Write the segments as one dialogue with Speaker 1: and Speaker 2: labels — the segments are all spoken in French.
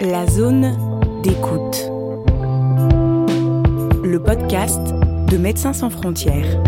Speaker 1: La zone d'écoute. Le podcast de Médecins sans frontières.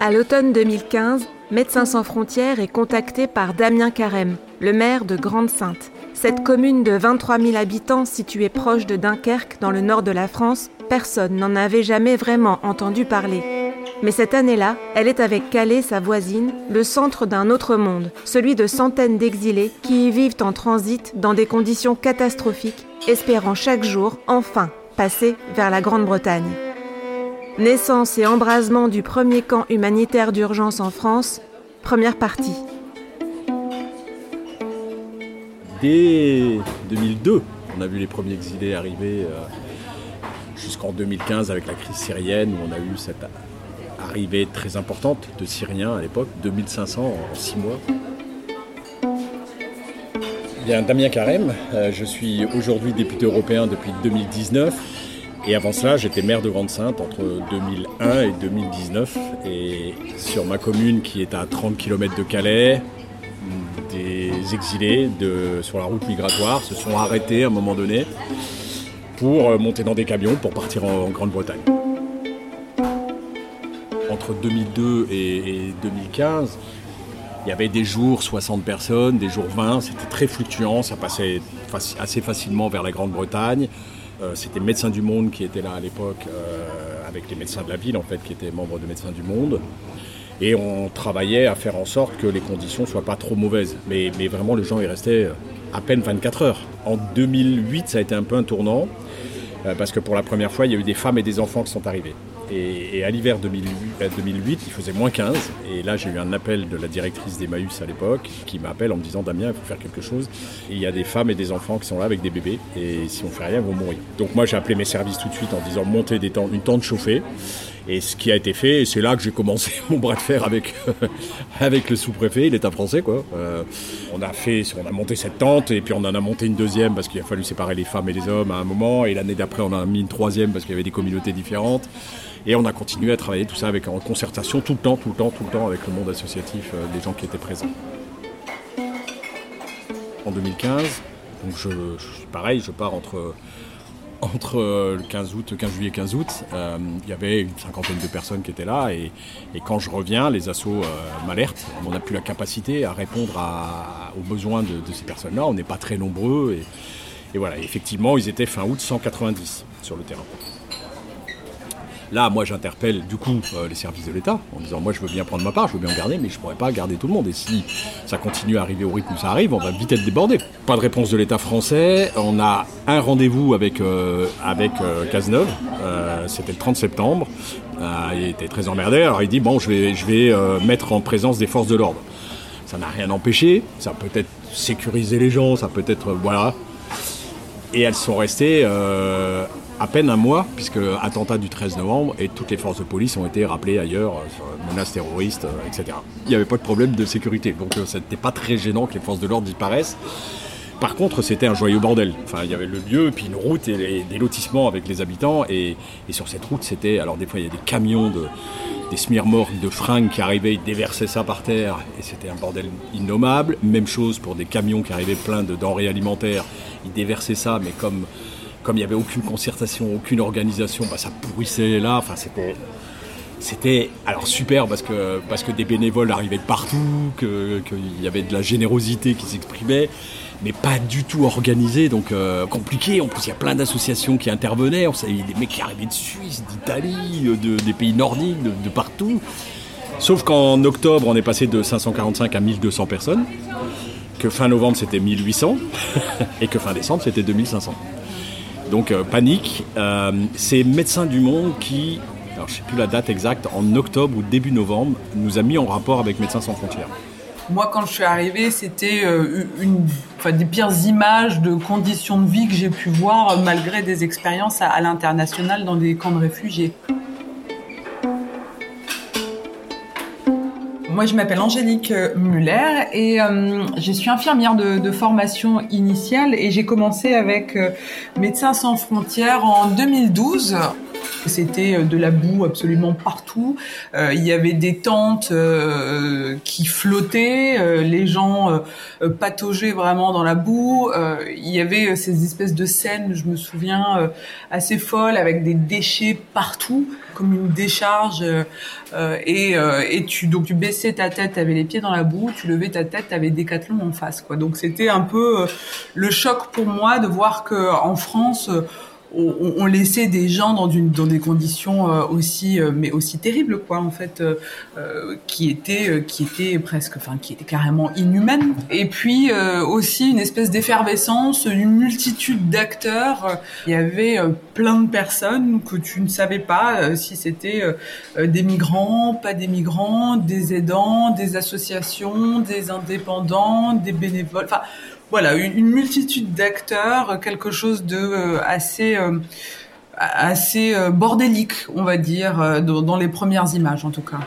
Speaker 2: À l'automne 2015, Médecins sans frontières est contacté par Damien Carême, le maire de Grande-Sainte. Cette commune de 23 000 habitants située proche de Dunkerque dans le nord de la France, personne n'en avait jamais vraiment entendu parler. Mais cette année-là, elle est avec Calais, sa voisine, le centre d'un autre monde, celui de centaines d'exilés qui y vivent en transit dans des conditions catastrophiques, espérant chaque jour, enfin, passer vers la Grande-Bretagne. Naissance et embrasement du premier camp humanitaire d'urgence en France, première partie.
Speaker 3: Dès 2002, on a vu les premiers exilés arriver euh, jusqu'en 2015 avec la crise syrienne où on a eu cette arrivée très importante de Syriens à l'époque, 2500 en 6 mois. Bien, Damien Carême, euh, je suis aujourd'hui député européen depuis 2019 et avant cela j'étais maire de Grande-Sainte entre 2001 et 2019 et sur ma commune qui est à 30 km de Calais, des exilés de, sur la route migratoire se sont arrêtés à un moment donné pour euh, monter dans des camions pour partir en, en Grande-Bretagne entre 2002 et, 2015, il y avait des jours 60 personnes, des jours 20, c'était très fluctuant, ça passait assez facilement vers la Grande-Bretagne. Euh, c'était Médecins du Monde qui était là à l'époque, euh, avec les médecins de la ville en fait, qui étaient membres de Médecins du Monde. Et on travaillait à faire en sorte que les conditions ne soient pas trop mauvaises. Mais, vraiment, les gens y restaient à peine 24 heures. En 2008, ça a été un peu un tournant, euh, parce que pour la première fois, il y a eu des femmes et des enfants qui sont arrivés. Et, à l'hiver 2008, euh, il faisait moins 15. Et là, j'ai eu un appel de la directrice d'Emmaüs à l'époque qui m'appelle en me disant Damien, il faut faire quelque chose. Et il y a des femmes et des enfants qui sont là avec des bébés. Et si on fait rien, ils vont mourir. Donc moi, j'ai appelé mes services tout de suite en disant montez des une tente chauffée. Et ce qui a été fait, c'est là que j'ai commencé mon bras de fer avec, avec le sous-préfet, l'État français. Quoi. Euh, on, a fait, on a monté cette tente et puis on en a monté une deuxième parce qu'il a fallu séparer les femmes et les hommes à un moment. Et l'année d'après, on en a mis une troisième parce qu'il y avait des communautés différentes. Et on a continué à travailler tout ça avec, en concertation tout le temps, tout le temps, tout le temps avec le monde associatif euh, des gens qui étaient présents. En 2015, donc je, pareil, je pars entre, entre euh, le 15 août, 15 juillet 15 août. Euh, il y avait une cinquantaine de personnes qui étaient là et, quand je reviens, les assos m'alertent. On n'a plus la capacité à répondre aux besoins de, ces personnes-là. On n'est pas très nombreux et voilà. effectivement, ils étaient fin août 190 sur le terrain. Là, moi, j'interpelle du coup euh, les services de l'État en disant moi, je veux bien prendre ma part, je veux bien en garder, mais je ne pourrais pas garder tout le monde. Et si ça continue à arriver au rythme où ça arrive, on va vite être débordé. Pas de réponse de l'État français. On a un rendez-vous avec euh, euh, Cazeneuve. C'était le 30 septembre. il était très emmerdé. Alors il dit bon, je vais je vais mettre en présence des forces de l'ordre. Ça n'a rien empêché. Ça peut être sécuriser les gens. Ça peut être voilà. Et elles sont restées à peine un mois, puisque attentat du 13 novembre et toutes les forces de police ont été rappelées ailleurs, euh, menaces terroristes, euh, etc. Il n'y avait pas de problème de sécurité, donc euh, ce n'était pas très gênant que les forces de l'ordre disparaissent. Par contre, c'était un joyeux bordel. Enfin, il y avait le lieu, puis une route et, des lotissements avec les habitants. Et, sur cette route, c'était. Alors, des fois, il y a des camions de, des smirmorques de fringues qui arrivaient, ils déversaient ça par terre. Et c'était un bordel innommable. Même chose pour des camions qui arrivaient pleins de denrées alimentaires. Ils déversaient ça, mais comme comme il n'y avait aucune concertation, aucune organisation, bah, ça pourrissait là. Enfin, c'était, c'était alors super parce que, parce que des bénévoles arrivaient de partout, qu'il y avait de la générosité qui s'exprimait, mais pas du tout organisé, donc euh, compliqué. En plus, il y a plein d'associations qui intervenaient. On savait des mecs qui arrivaient de Suisse, d'Italie, de, des pays nordiques, de, de partout. Sauf qu'en octobre, on est passé de 545 à 1200 personnes, que fin novembre c'était 1800, et que fin décembre c'était 2500. Donc euh, panique. Euh, c'est Médecins du Monde qui, alors je ne sais plus la date exacte, en octobre ou début novembre, nous a mis en rapport avec Médecins sans frontières.
Speaker 4: Moi, quand je suis arrivée, c'était euh, une, des pires images de conditions de vie que j'ai pu voir malgré des expériences à l'international dans des camps de réfugiés. Moi, je m'appelle Angélique euh, Muller et euh, je suis infirmière de, formation initiale et j'ai commencé avec euh, Médecins sans frontières en 2012. C'était de la boue absolument partout. il y avait des tentes qui flottaient, les gens pataugeaient vraiment dans la boue. il y avait ces espèces de scènes, je me souviens, assez folles avec des déchets partout comme une décharge euh, euh, et, euh, et tu donc tu baissais ta tête, tu avais les pieds dans la boue, tu levais ta tête, tu avais Décathlon en face quoi. Donc c'était un peu le choc pour moi de voir que en France on, on, laissait des gens dans, une, dans des conditions euh, aussi, euh, mais aussi terribles, quoi, en fait, euh, qui étaient, qui étaient presque, enfin, qui étaient carrément inhumaines. Et puis aussi une espèce d'effervescence, une multitude d'acteurs. Il y avait plein de personnes que tu ne savais pas si c'était des migrants, pas des migrants, des aidants, des associations, des indépendants, des bénévoles. Enfin, voilà, une, multitude d'acteurs, quelque chose de euh, assez euh, assez euh, bordélique, on va dire, dans, les premières images en tout cas.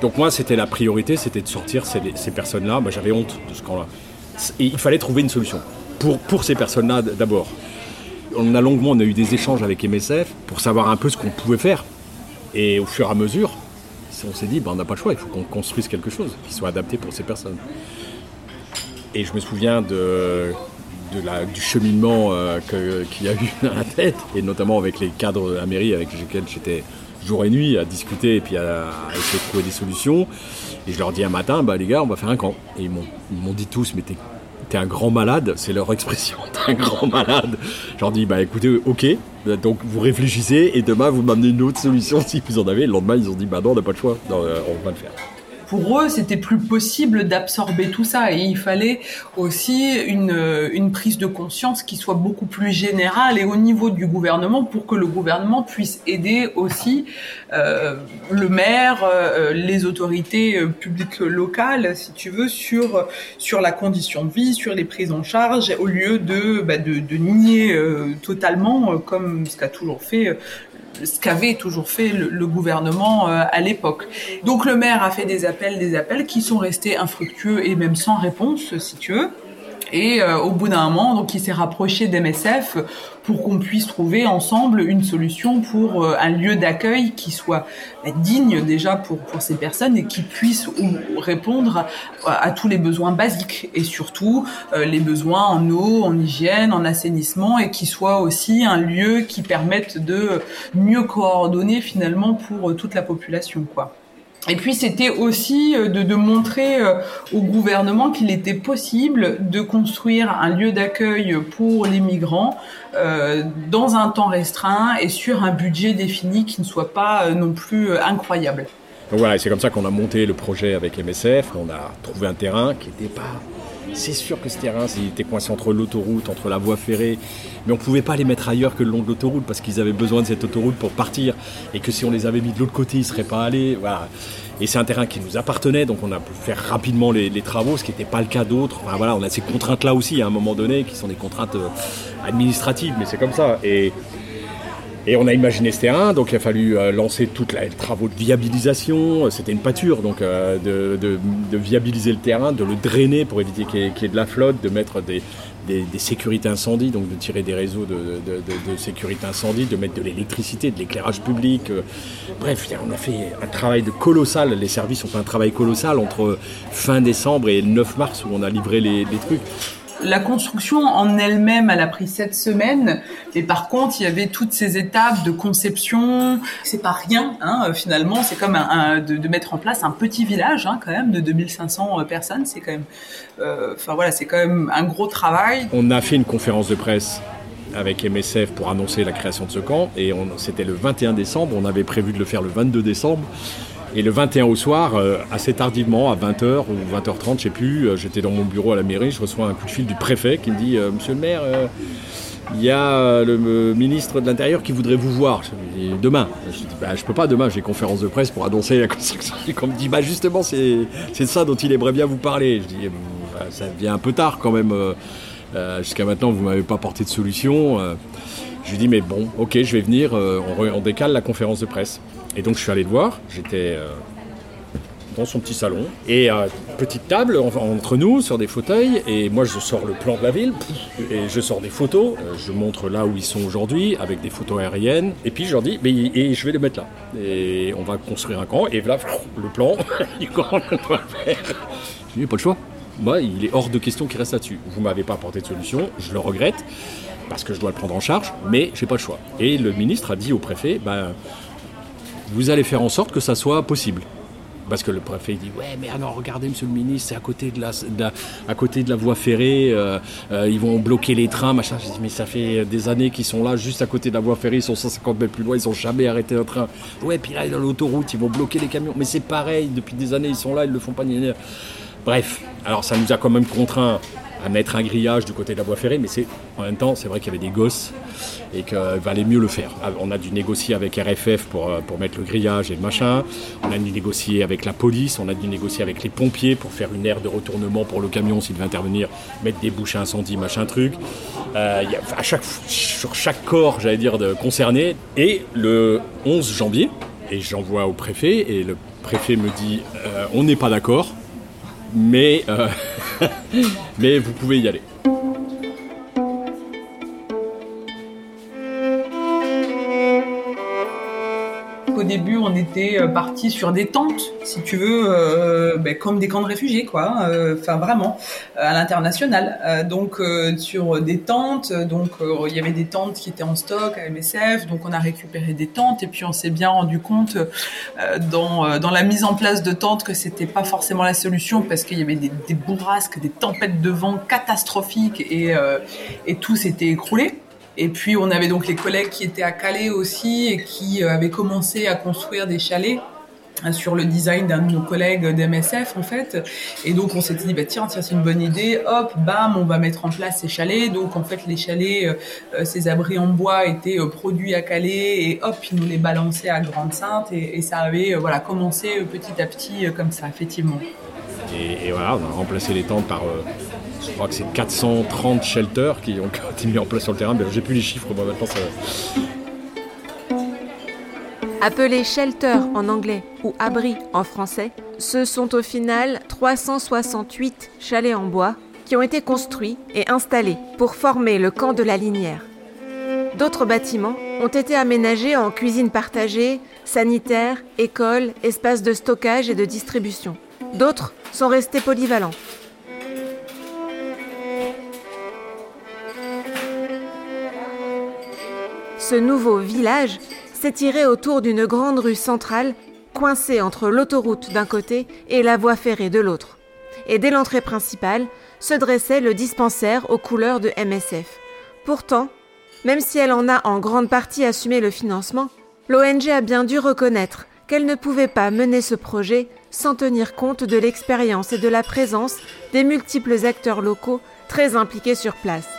Speaker 3: Donc moi, c'était la priorité, c'était de sortir ces, personnes-là. J'avais honte de ce camp-là. Et il fallait trouver une solution pour, pour ces personnes-là d'abord. On a longuement, on a eu des échanges avec MSF pour savoir un peu ce qu'on pouvait faire. Et au fur et à mesure, on s'est dit, ben, on n'a pas le choix, il faut qu'on construise quelque chose qui soit adapté pour ces personnes. Et je me souviens de, du cheminement euh, qu'il y a eu dans la tête, et notamment avec les cadres de la mairie avec lesquels j'étais jour et nuit à discuter et puis à, essayer de trouver des solutions. Et je leur dis un matin, bah les gars, on va faire un camp. Et ils m'ont dit tous, mais t'es un grand malade, c'est leur expression, t'es un grand malade. Je leur dis, bah écoutez, ok, donc vous réfléchissez et demain vous m'amenez une autre solution si vous en avez. Le lendemain, ils ont dit, bah non, on n'a pas le choix, euh, on va le faire
Speaker 4: pour eux, c'était plus possible d'absorber tout ça. Et il fallait aussi une, une prise de conscience qui soit beaucoup plus générale et au niveau du gouvernement pour que le gouvernement puisse aider aussi euh, le maire, euh, les autorités euh, publiques locales, si tu veux, sur sur la condition de vie, sur les prises en charge, au lieu de bah, de, de, nier euh, totalement, comme ce qu'a toujours fait ce qu'avait toujours fait le, gouvernement euh, à l'époque. Donc le maire a fait des appels, des appels qui sont restés infructueux et même sans réponse, si tu veux. Et euh, au bout d'un moment, donc il s'est rapproché d'MSF pour qu'on puisse trouver ensemble une solution pour euh, un lieu d'accueil qui soit bah, digne déjà pour pour ces personnes et qui puisse répondre à, tous les besoins basiques et surtout euh, les besoins en eau, en hygiène, en assainissement et qui soit aussi un lieu qui permette de mieux coordonner finalement pour toute la population quoi. Et puis c'était aussi euh, de, montrer euh, au gouvernement qu'il était possible de construire un lieu d'accueil pour les migrants euh, dans un temps restreint et sur un budget défini qui ne soit pas non plus incroyable.
Speaker 3: Donc voilà, c'est comme ça qu'on a monté le projet avec MSF. On a trouvé un terrain qui n'était pas c'est sûr que ce terrain, était coincé entre l'autoroute, entre la voie ferrée, mais on ne pouvait pas les mettre ailleurs que le long de l'autoroute parce qu'ils avaient besoin de cette autoroute pour partir et que si on les avait mis de l'autre côté, ils ne seraient pas allés. Et c'est un terrain qui nous appartenait, donc on a pu faire rapidement les, travaux, ce qui n'était pas le cas d'autres. Voilà, on a ces contraintes-là aussi à un moment donné, qui sont des contraintes euh, administratives, mais c'est comme ça. Et on a imaginé ce terrain, donc il a fallu euh, lancer tous les travaux de viabilisation. C'était une pâture, donc euh, de, viabiliser le terrain, de le drainer pour éviter qu'il y, ait de la flotte, de mettre des, sécurités incendie, donc de tirer des réseaux de, sécurité incendie, de mettre de l'électricité, de l'éclairage public. Euh. bref, on a fait un travail de colossal. Les services ont fait un travail colossal entre fin décembre et le 9 mars où on a livré les trucs.
Speaker 4: La construction en elle-même, elle a pris sept semaines, mais par contre, il y avait toutes ces étapes de conception. C'est pas rien, hein, finalement. C'est comme de, mettre en place un petit village, hein, quand même, de 2500 euh, personnes. C'est quand même, euh, enfin voilà, c'est quand même un gros travail.
Speaker 3: On a fait une conférence de presse avec MSF pour annoncer la création de ce camp, et c'était le 21 décembre. On avait prévu de le faire le 22 décembre. Et le 21 au soir, euh, assez tardivement, à 20h ou 20h30, je sais plus, euh, j'étais dans mon bureau à la mairie, je reçois un coup de fil du préfet qui me dit euh, Monsieur le maire, il y a le ministre de l'Intérieur qui voudrait vous voir. Demain. Je dis bah, je peux pas demain, j'ai conférence de presse pour annoncer la construction. Et on me dit bah justement c'est ça dont il aimerait bien vous parler. Je dis bah, ça vient un peu tard quand même. Jusqu'à maintenant vous m'avez pas porté de solution. je lui dis mais bon ok je vais venir. on décale la conférence de presse. Et donc je suis allé le voir, j'étais euh, dans son petit salon. Et petite table entre nous sur des fauteuils. Et moi, je sors le plan de la ville et je sors des photos. Euh, je montre là où ils sont aujourd'hui avec des photos aériennes. Et puis je leur dis, mais et je vais les mettre là. Et on va construire un camp. Et voilà, le plan, il commence à faire. Je dis, pas le choix. Moi, il est hors de question qu'il reste là-dessus. Vous m'avez pas apporté de solution, je le regrette parce que je dois le prendre en charge, mais j'ai pas le choix. Et le ministre a dit au préfet, ben, vous allez faire en sorte que ça soit possible. Parce que le préfet dit ouais mais alors regardez monsieur le ministre c'est à côté de la, voie ferrée euh, euh, ils vont bloquer les trains machin. Je dis mais ça fait des années qu'ils sont là juste à côté de la voie ferrée ils sont 150 mètres plus loin ils ont jamais arrêté un train. Ouais puis là dans l'autoroute ils vont bloquer les camions. Mais c'est pareil depuis des années ils sont là ils le font pas bref alors ça nous a quand même contraint à mettre un grillage du côté de la voie ferrée, mais en même temps, c'est vrai qu'il y avait des gosses et qu'il valait mieux le faire. Ah, on a dû négocier avec RFF pour, euh, pour mettre le grillage et le machin. On a dû négocier avec la police, on a dû négocier avec les pompiers pour faire une aire de retournement pour le camion s'il devait intervenir, mettre des bouches à incendie, machin truc. Euh, y a, à chaque, sur chaque corps, j'allais dire, de, concerné. Et le 11 janvier, et j'envoie au préfet, et le préfet me dit euh, on n'est pas d'accord, mais, euh, mais vous pouvez y aller.
Speaker 4: On était euh, parti sur des tentes, si tu veux, euh, ben, comme des camps de réfugiés, quoi. Euh, enfin, vraiment, à l'international. donc, sur des tentes, donc il y avait des tentes qui étaient en stock à MSF, donc on a récupéré des tentes et puis on s'est bien rendu compte dans, dans la mise en place de tentes que c'était pas forcément la solution parce qu'il y avait des, des, bourrasques, des tempêtes de vent catastrophiques et, et tout s'était écroulé. Et puis on avait donc les collègues qui étaient à Calais aussi et qui euh, avaient commencé à construire des chalets hein, sur le design d'un de nos collègues d'MSF en fait. Et donc on s'était dit bah tiens tiens c'est une bonne idée. Hop bam on va mettre en place ces chalets. Donc en fait les chalets euh, euh, ces abris en bois étaient produits à Calais et hop ils nous les balançaient à Grande Sainte et, ça avait voilà commencé petit à petit comme ça effectivement.
Speaker 3: Et, voilà on a remplacé les tentes par je crois que c'est 430 shelters qui ont été mis en place sur le terrain. Mais j'ai plus les chiffres, moi maintenant ça.
Speaker 2: Appelés shelters en anglais ou abris en français, ce sont au final 368 chalets en bois qui ont été construits et installés pour former le camp de la Linière. D'autres bâtiments ont été aménagés en cuisine partagée, sanitaire, école, espace de stockage et de distribution. D'autres sont restés polyvalents, Ce nouveau village s'étirait autour d'une grande rue centrale, coincée entre l'autoroute d'un côté et la voie ferrée de l'autre. Et dès l'entrée principale se dressait le dispensaire aux couleurs de MSF. Pourtant, même si elle en a en grande partie assumé le financement, l'ONG a bien dû reconnaître qu'elle ne pouvait pas mener ce projet sans tenir compte de l'expérience et de la présence des multiples acteurs locaux très impliqués sur place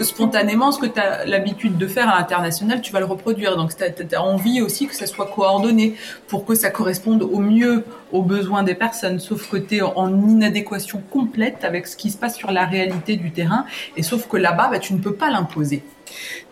Speaker 4: spontanément, ce que tu as l'habitude de faire à l'international, tu vas le reproduire. Donc, tu as, envie aussi que ça soit coordonné pour que ça corresponde au mieux aux besoins des personnes. Sauf que tu es en inadéquation complète avec ce qui se passe sur la réalité du terrain. Et sauf que là-bas, bah, tu ne peux pas l'imposer.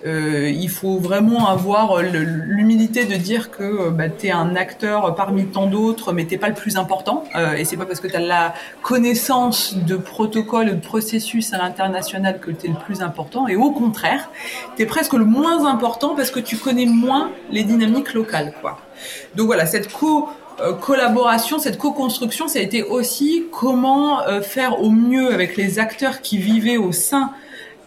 Speaker 4: Euh, il faut vraiment avoir l'humilité de dire que euh, bah, tu es un acteur parmi tant d'autres, mais t'es pas le plus important. Euh, et c'est pas parce que tu as la connaissance de protocoles, de processus à l'international que tu es le plus important. Et au contraire, tu es presque le moins important parce que tu connais moins les dynamiques locales. Donc voilà, cette co collaboration, cette co-construction, ça a été aussi comment faire au mieux avec les acteurs qui vivaient au sein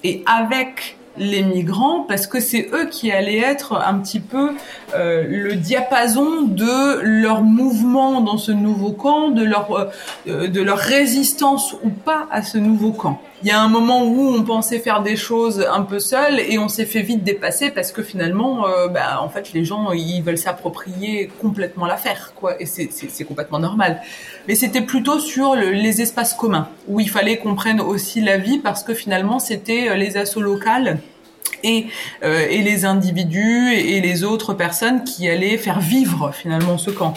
Speaker 4: et avec les migrants parce que c'est eux qui allaient être un petit peu euh, le diapason de leur mouvement dans ce nouveau camp, de leur euh, de leur résistance ou pas à ce nouveau camp. Il y a un moment où on pensait faire des choses un peu seul et on s'est fait vite dépasser parce que finalement, euh, bah, en fait, les gens ils veulent s'approprier complètement l'affaire, quoi. Et c'est complètement normal. Mais c'était plutôt sur les espaces communs où il fallait qu'on prenne aussi la vie parce que finalement, c'était les assauts locales et, euh, et les individus et les autres personnes qui allaient faire vivre finalement ce camp.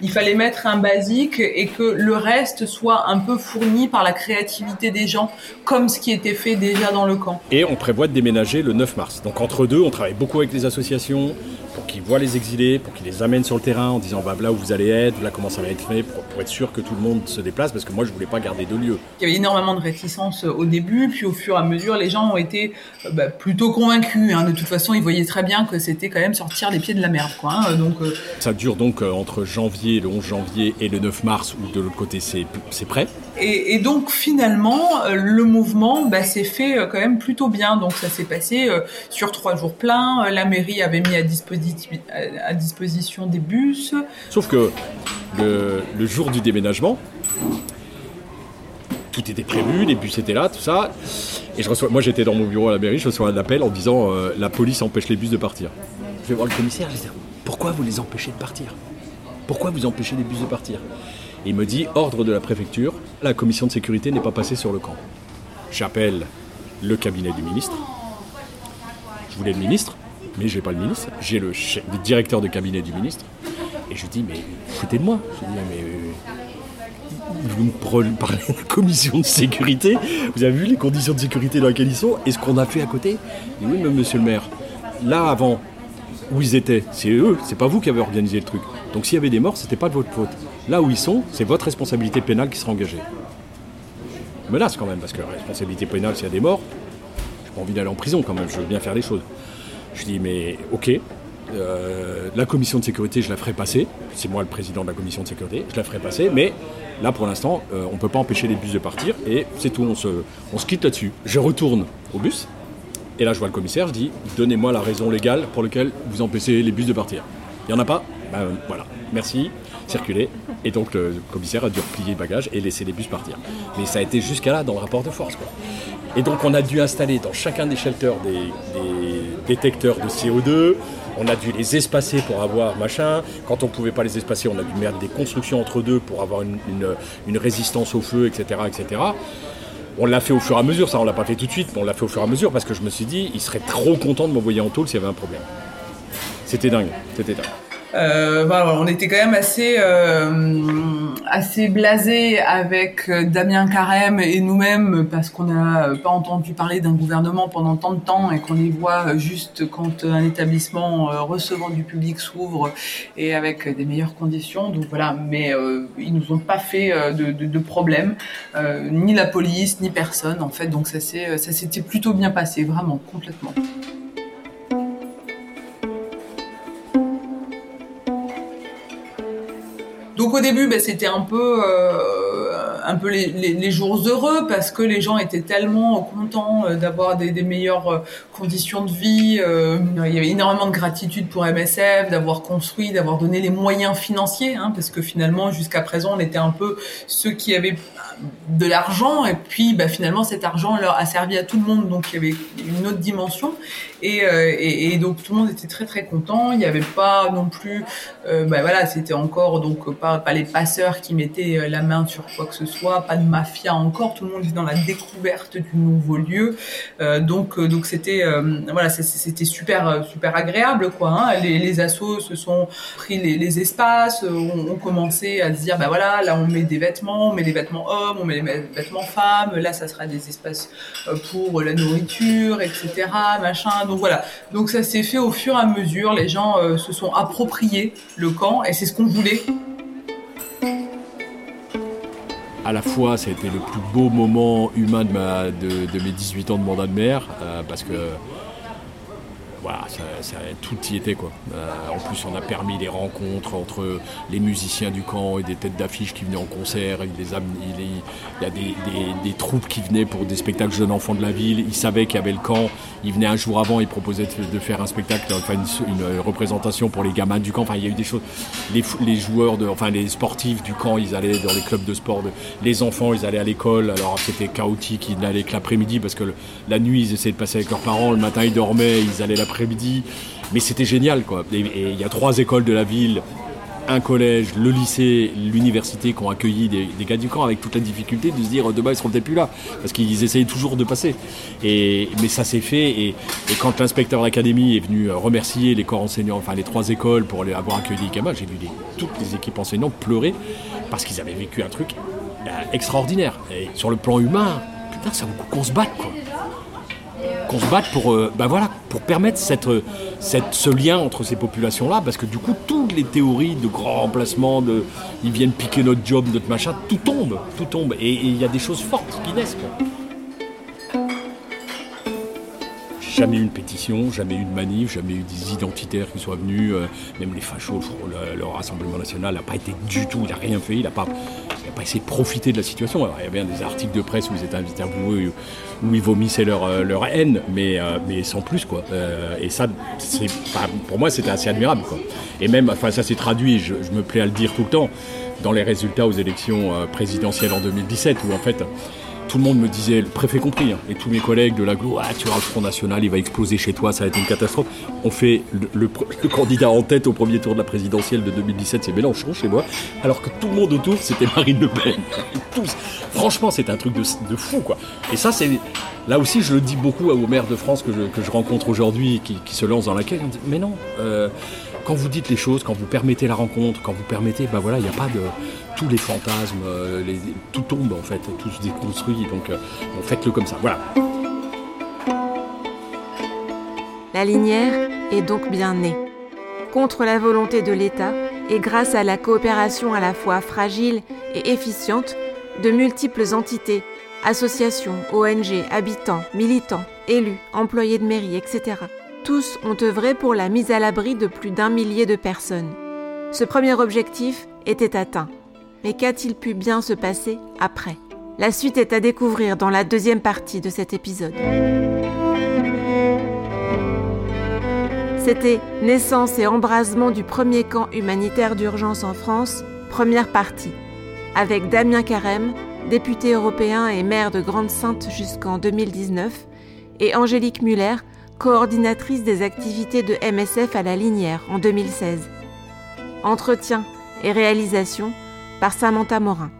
Speaker 4: Il fallait mettre un basique et que le reste soit un peu fourni par la créativité des gens, comme ce qui était fait déjà dans le camp.
Speaker 3: Et on prévoit de déménager le 9 mars. Donc entre deux, on travaille beaucoup avec les associations, pour qu'ils voient les exilés, pour qu'ils les amènent sur le terrain en disant bah, là où vous allez être, là comment ça va être fait, pour, pour, être sûr que tout le monde se déplace, parce que moi je voulais pas garder de lieu.
Speaker 4: Il y avait énormément de réticence au début, puis au fur et à mesure, les gens ont été bah, plutôt convaincus. Hein. De toute façon, ils voyaient très bien que c'était quand même sortir les pieds de la merde. Quoi, hein. donc, euh...
Speaker 3: Ça dure donc euh, entre janvier, le 11 janvier et le 9 mars, où de l'autre côté c'est prêt.
Speaker 4: Et, et, donc finalement, euh, le mouvement bah, s'est fait euh, quand même plutôt bien. Donc ça s'est passé euh, sur trois jours pleins. La mairie avait mis à, disposition, à disposition des bus.
Speaker 3: Sauf que le, le jour du déménagement, tout était prévu, les bus étaient là, tout ça. Et je reçois, moi j'étais dans mon bureau à la mairie, je reçois un appel en disant euh, la police empêche les bus de partir. Je vais voir le commissaire, je dis pourquoi vous les empêchez de partir? Pourquoi vous empêchez les bus de partir? Il me dit ordre de la préfecture, la commission de sécurité n'est pas passée sur le camp. J'appelle le cabinet du ministre. Je voulais le ministre, mais j'ai pas le ministre. J'ai le, directeur de cabinet du ministre. Et je lui dis mais foutez de moi. Je lui dis mais vous me parlez de la commission de sécurité. Vous avez vu les conditions de sécurité dans lesquelles ils sont et ce qu'on a fait à côté? Oui, mais monsieur le maire, là avant, où ils étaient, c'est eux, c'est pas vous qui avez organisé le truc. Donc s'il y avait des morts, c'était pas de votre faute. Là où ils sont, c'est votre responsabilité pénale qui sera engagée. Menace quand même, parce que responsabilité pénale, s'il y a des morts, j'ai pas envie d'aller en prison quand même, je veux bien faire les choses. Je dis, mais ok, euh, la commission de sécurité, je la ferai passer. C'est moi le président de la commission de sécurité, je la ferai passer, mais Là, pour l'instant, euh, on ne peut pas empêcher les bus de partir et c'est tout, on se, on se quitte là-dessus. Je retourne au bus et là, je vois le commissaire, je dis Donnez-moi la raison légale pour laquelle vous empêchez les bus de partir. Il n'y en a pas Ben voilà, merci, circulez. Et donc, le commissaire a dû replier le bagage et laisser les bus partir. Mais ça a été jusqu'à là dans le rapport de force. Et donc, on a dû installer dans chacun des shelters des, détecteurs de CO2 on a dû les espacer pour avoir machin. Quand on ne pouvait pas les espacer, on a dû mettre des constructions entre deux pour avoir une résistance au feu, etc. etc. On l'a fait au fur et à mesure, ça on l'a pas fait tout de suite, mais on l'a fait au fur et à mesure parce que je me suis dit, il serait trop content de m'envoyer en tôle s'il y avait un problème. C'était dingue, c'était dingue.
Speaker 4: Euh, voilà, on était quand même assez euh, assez blasé avec euh, Damien Carême et nous-mêmes parce qu'on n'a pas entendu parler d'un gouvernement pendant tant de temps et qu'on les voit juste quand un établissement recevant du public s'ouvre et avec des meilleures conditions. Donc voilà, mais euh, ils nous ont pas fait de, de, de problème, euh, ni la police, ni personne en fait. Donc ça s'est ça s'était plutôt bien passé, vraiment complètement. Au début, bah, c'était un peu, euh, un peu les, les, jours heureux parce que les gens étaient tellement contents d'avoir des, meilleures conditions de vie. Euh, il y avait énormément de gratitude pour MSF, d'avoir construit, d'avoir donné les moyens financiers, hein, parce que finalement, jusqu'à présent, on était un peu ceux qui avaient de l'argent et puis bah, finalement cet argent leur a servi à tout le monde donc il y avait une autre dimension et, euh, et, donc tout le monde était très très content il n'y avait pas non plus euh, bah, voilà c'était encore donc pas, pas les passeurs qui mettaient la main sur quoi que ce soit pas de mafia encore tout le monde était dans la découverte du nouveau lieu euh, donc donc c'était voilà c'était super super agréable quoi hein. les, les assos se sont pris les, espaces ont, ont commencé à se dire bah voilà là on met des vêtements on met des vêtements hommes on met les vêtements femmes, là ça sera des espaces pour la nourriture, etc. Machin. Donc voilà. Donc ça s'est fait au fur et à mesure. Les gens euh, se sont appropriés le camp et c'est ce qu'on voulait.
Speaker 3: À la fois, ça a été le plus beau moment humain de, ma, de, mes 18 ans de mandat de maire, euh, parce que voilà, ça, tout y était quoi. Euh, en plus, on a permis des rencontres entre les musiciens du camp et des têtes d'affiche qui venaient en concert. Il, les y a des, troupes qui venaient pour des spectacles jeunes enfants de la ville. Ils savaient qu'il y avait le camp. Ils venaient un jour avant, ils proposaient de, faire un spectacle, enfin une, représentation pour les gamins du camp. Enfin, il y a eu des choses. Les, les, joueurs, enfin les sportifs du camp, ils allaient dans les clubs de sport. Les enfants, ils allaient à l'école. Alors c'était chaotique. Ils n'allaient que l'après-midi parce que la nuit, ils essayaient de passer avec leurs parents. Le matin, ils dormaient. Ils allaient l'après-midi. Mais c'était génial, quoi. Et il y a trois écoles de la ville, un collège, le lycée, l'université qui ont accueilli des, gars du camp avec toute la difficulté de se dire demain ils seront peut-être plus là parce qu'ils essayaient toujours de passer. Mais ça s'est fait et, quand l'inspecteur d'académie est venu remercier les corps enseignants, enfin les trois écoles pour les avoir accueilli les j'ai vu toutes les équipes enseignantes pleurer parce qu'ils avaient vécu un truc euh, extraordinaire. Et sur le plan humain, putain, ça vaut qu'on se batte quoi. Qu'on se batte pour, euh, bah voilà, pour permettre cette, cette, ce lien entre ces populations-là, parce que du coup, toutes les théories de grand remplacement, de ils viennent piquer notre job, notre machin, tout tombe, tout tombe. Et il y a des choses fortes qui naissent. Quoi. jamais eu une pétition, jamais eu de manif, jamais eu des identitaires qui soient venus, euh, même les fachos, le, Rassemblement national n'a pas été du tout, il n'a rien fait, il n'a pas, pas essayé de profiter de la situation. il y avait des articles de presse où ils étaient invités à vous, où ils vomissaient leur, euh, leur haine, mais, euh, mais sans plus. Quoi. et ça, pour moi, c'était assez admirable. Quoi. Et même, enfin, ça s'est traduit, je, je, me plais à le dire tout le temps, dans les résultats aux élections présidentielles en 2017, où en fait, tout le monde me disait, le préfet compris, hein, et tous mes collègues de l'aglo, ah, tu vois, le Front National, il va exploser chez toi, ça va être une catastrophe. On fait le, candidat en tête au premier tour de la présidentielle de 2017, c'est Mélenchon chez moi, alors que tout le monde autour, c'était Marine Le Pen. Tous. Franchement, c'est un truc de, fou, quoi. Et ça, c'est. Là aussi, je le dis beaucoup aux maires de France que je, rencontre aujourd'hui, qui, se lancent dans la quête. Mais non, euh, quand vous dites les choses, quand vous permettez la rencontre, quand vous permettez, ben voilà, il n'y a pas de tous les fantasmes, euh, tout tombe en fait, tout se déconstruit. Donc euh, faites-le comme ça. Voilà.
Speaker 2: La Linière est donc bien née. Contre la volonté de l'État et grâce à la coopération à la fois fragile et efficiente de multiples entités, associations, ONG, habitants, militants, élus, employés de mairie, etc. Tous ont œuvré pour la mise à l'abri de plus d'un millier de personnes. Ce premier objectif était atteint. Mais qu'a-t-il pu bien se passer après? La suite est à découvrir dans la deuxième partie de cet épisode. C'était Naissance et embrasement du premier camp humanitaire d'urgence en France, première partie, avec Damien Carême, député européen et maire de Grande-Sainte jusqu'en 2019, et Angélique Muller, coordinatrice des activités de MSF à la Linière en 2016. Entretien et réalisation par Samantha Morin.